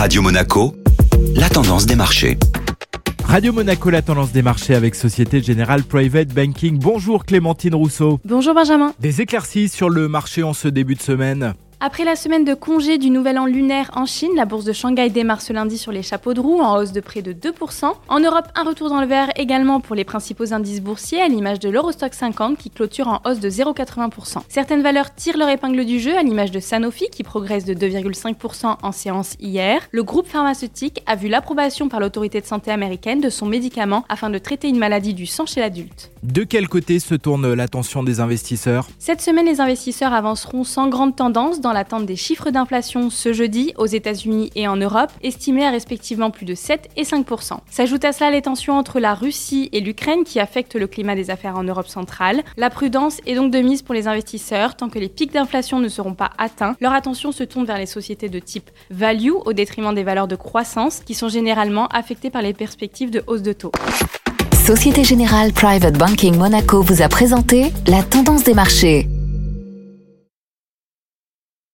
Radio Monaco, la tendance des marchés. Radio Monaco, la tendance des marchés avec Société Générale Private Banking. Bonjour Clémentine Rousseau. Bonjour Benjamin. Des éclaircies sur le marché en ce début de semaine. Après la semaine de congé du Nouvel An lunaire en Chine, la bourse de Shanghai démarre ce lundi sur les chapeaux de roue en hausse de près de 2%. En Europe, un retour dans le vert également pour les principaux indices boursiers à l'image de l'Eurostock 50 qui clôture en hausse de 0,80%. Certaines valeurs tirent leur épingle du jeu à l'image de Sanofi qui progresse de 2,5% en séance hier. Le groupe pharmaceutique a vu l'approbation par l'autorité de santé américaine de son médicament afin de traiter une maladie du sang chez l'adulte. De quel côté se tourne l'attention des investisseurs? Cette semaine, les investisseurs avanceront sans grande tendance dans l'attente des chiffres d'inflation ce jeudi aux États-Unis et en Europe, estimés à respectivement plus de 7 et 5% S'ajoutent à cela les tensions entre la Russie et l'Ukraine qui affectent le climat des affaires en Europe centrale. La prudence est donc de mise pour les investisseurs tant que les pics d'inflation ne seront pas atteints. Leur attention se tourne vers les sociétés de type value au détriment des valeurs de croissance qui sont généralement affectées par les perspectives de hausse de taux. Société Générale Private Banking Monaco vous a présenté la tendance des marchés.